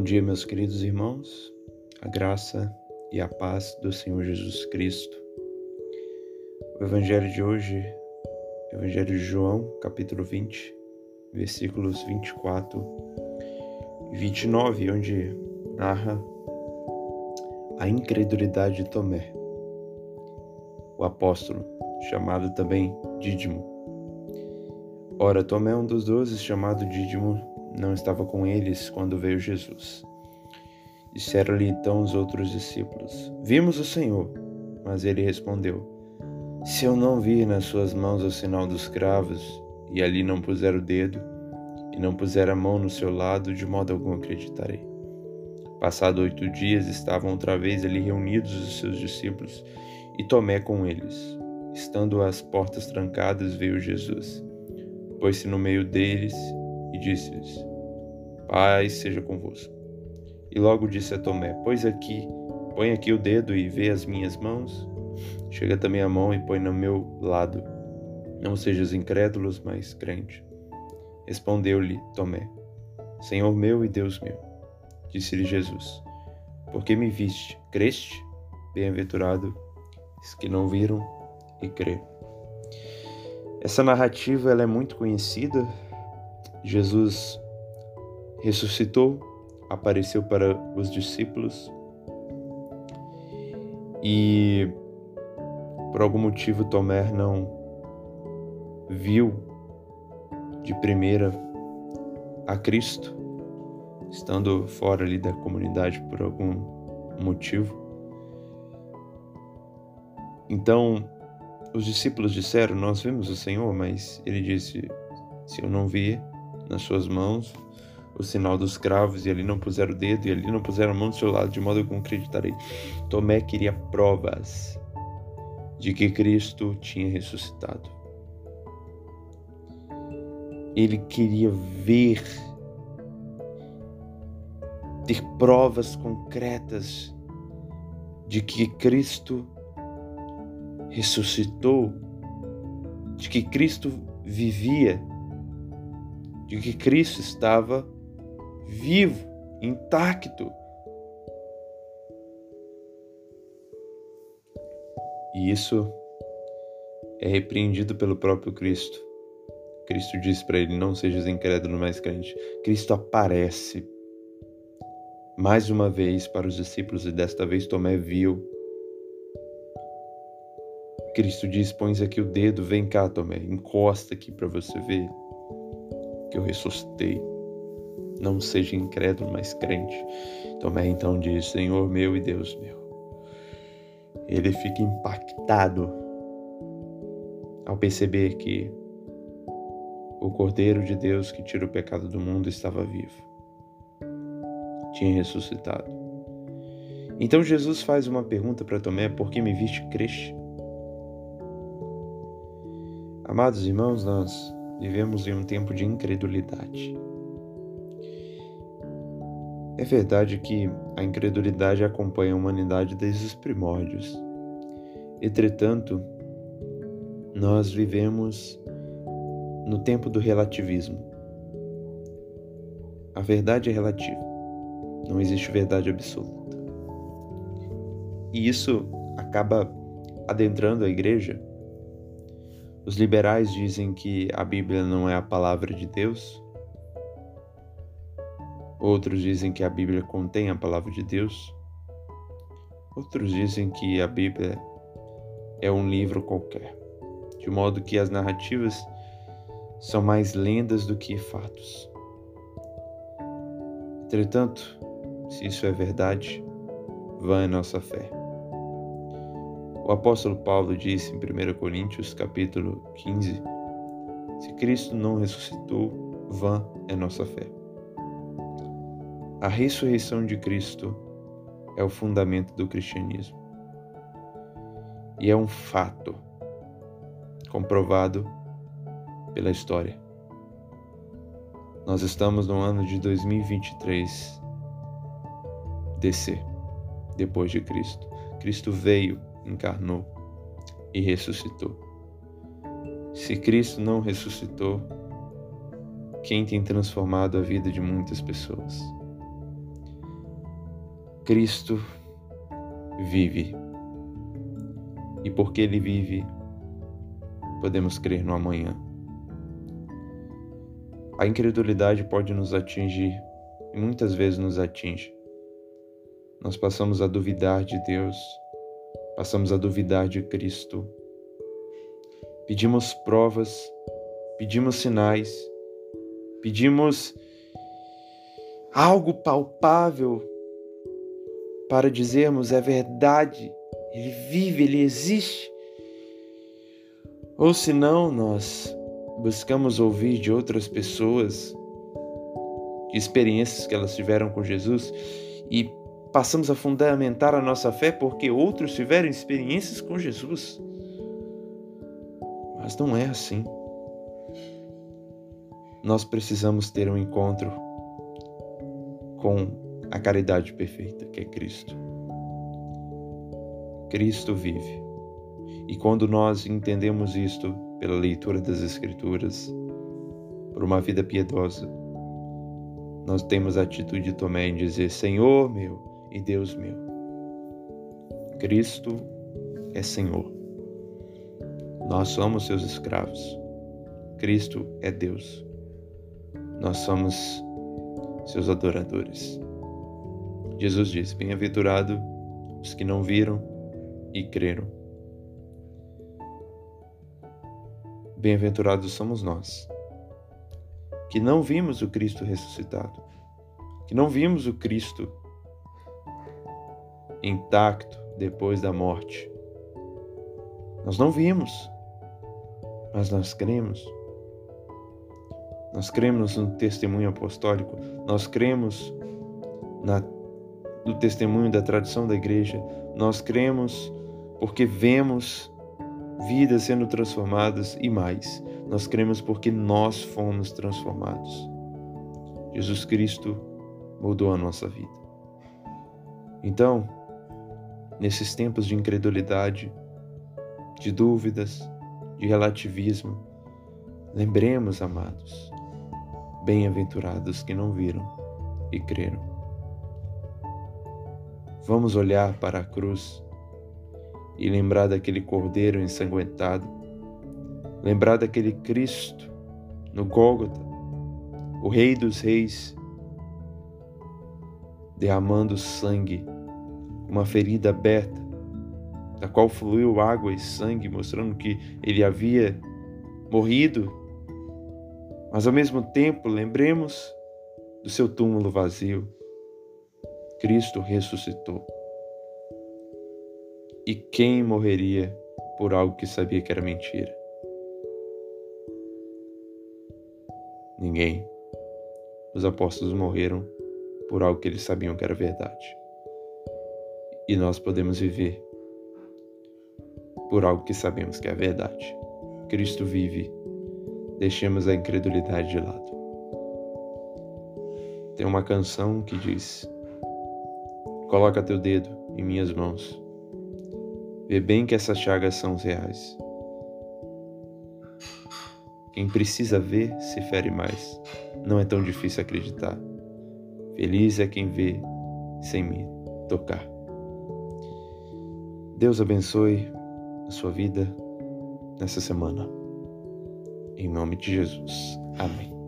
Bom dia, meus queridos irmãos, a graça e a paz do Senhor Jesus Cristo. O Evangelho de hoje, Evangelho de João, capítulo 20, versículos 24 e 29, onde narra a incredulidade de Tomé, o apóstolo, chamado também Dídimo. Ora, Tomé, um dos doze, chamado Dídimo, não estava com eles quando veio Jesus. Disseram-lhe então os outros discípulos: Vimos o Senhor. Mas ele respondeu: Se eu não vir nas suas mãos o sinal dos cravos, e ali não puser o dedo, e não puser a mão no seu lado, de modo algum acreditarei. Passado oito dias, estavam outra vez ali reunidos os seus discípulos, e Tomé com eles. Estando as portas trancadas, veio Jesus. Pôs-se no meio deles disse-lhes: Paz seja convosco. E logo disse a Tomé: Pois aqui, põe aqui o dedo e vê as minhas mãos. Chega também a mão e põe no meu lado. Não sejas incrédulos, mas crente. Respondeu-lhe Tomé: Senhor meu e Deus meu. Disse-lhe Jesus: Porque me viste, creste? Bem-aventurado os que não viram e crê. Essa narrativa ela é muito conhecida Jesus ressuscitou, apareceu para os discípulos e por algum motivo Tomé não viu de primeira a Cristo, estando fora ali da comunidade por algum motivo. Então, os discípulos disseram: Nós vimos o Senhor, mas ele disse: Se eu não vir, nas suas mãos o sinal dos cravos, e ali não puseram o dedo, e ali não puseram a mão do seu lado, de modo que acreditarei. Tomé queria provas de que Cristo tinha ressuscitado. Ele queria ver, ter provas concretas de que Cristo ressuscitou, de que Cristo vivia de que Cristo estava vivo, intacto. E isso é repreendido pelo próprio Cristo. Cristo diz para ele: Não sejas incrédulo, mas crente. Cristo aparece mais uma vez para os discípulos e desta vez Tomé viu. Cristo diz: Pões aqui o dedo, vem cá, Tomé, encosta aqui para você ver que eu ressuscitei. Não seja incrédulo, mas crente. Tomé então diz: Senhor meu e Deus meu. Ele fica impactado ao perceber que o Cordeiro de Deus que tira o pecado do mundo estava vivo. Tinha ressuscitado. Então Jesus faz uma pergunta para Tomé: Por que me viste creste? Amados irmãos, nós Vivemos em um tempo de incredulidade. É verdade que a incredulidade acompanha a humanidade desde os primórdios. Entretanto, nós vivemos no tempo do relativismo. A verdade é relativa. Não existe verdade absoluta. E isso acaba adentrando a igreja os liberais dizem que a Bíblia não é a palavra de Deus. Outros dizem que a Bíblia contém a palavra de Deus. Outros dizem que a Bíblia é um livro qualquer, de modo que as narrativas são mais lendas do que fatos. Entretanto, se isso é verdade, vã é nossa fé. O apóstolo Paulo disse em 1 Coríntios capítulo 15: Se Cristo não ressuscitou, vã é nossa fé. A ressurreição de Cristo é o fundamento do cristianismo. E é um fato comprovado pela história. Nós estamos no ano de 2023 DC, depois de Cristo. Cristo veio encarnou e ressuscitou. Se Cristo não ressuscitou, quem tem transformado a vida de muitas pessoas? Cristo vive. E porque Ele vive, podemos crer no amanhã. A incredulidade pode nos atingir e muitas vezes nos atinge. Nós passamos a duvidar de Deus, passamos a duvidar de Cristo. Pedimos provas, pedimos sinais, pedimos algo palpável para dizermos é verdade, ele vive, ele existe. Ou senão nós buscamos ouvir de outras pessoas, de experiências que elas tiveram com Jesus e passamos a fundamentar a nossa fé porque outros tiveram experiências com Jesus. Mas não é assim. Nós precisamos ter um encontro com a caridade perfeita, que é Cristo. Cristo vive. E quando nós entendemos isto pela leitura das Escrituras, por uma vida piedosa, nós temos a atitude de Tomé em dizer: Senhor meu e Deus meu. Cristo é Senhor. Nós somos seus escravos. Cristo é Deus. Nós somos seus adoradores. Jesus diz: Bem-aventurado os que não viram e creram. Bem-aventurados somos nós, que não vimos o Cristo ressuscitado, que não vimos o Cristo intacto depois da morte. Nós não vimos, mas nós cremos. Nós cremos no testemunho apostólico, nós cremos na, no testemunho da tradição da igreja, nós cremos porque vemos vidas sendo transformadas e mais, nós cremos porque nós fomos transformados. Jesus Cristo mudou a nossa vida. Então, nesses tempos de incredulidade, de dúvidas, de relativismo, lembremos, amados, bem-aventurados que não viram e creram. Vamos olhar para a cruz e lembrar daquele cordeiro ensanguentado, lembrar daquele Cristo no Gólgota, o Rei dos Reis, derramando sangue, uma ferida aberta, da qual fluiu água e sangue, mostrando que ele havia morrido. Mas ao mesmo tempo, lembremos do seu túmulo vazio. Cristo ressuscitou. E quem morreria por algo que sabia que era mentira? Ninguém. Os apóstolos morreram por algo que eles sabiam que era verdade. E nós podemos viver por algo que sabemos que é verdade. Cristo vive. Deixemos a incredulidade de lado. Tem uma canção que diz: Coloca teu dedo em minhas mãos Vê bem que essas chagas são reais. Quem precisa ver se fere mais. Não é tão difícil acreditar. Feliz é quem vê sem me tocar. Deus abençoe a sua vida nessa semana. Em nome de Jesus. Amém.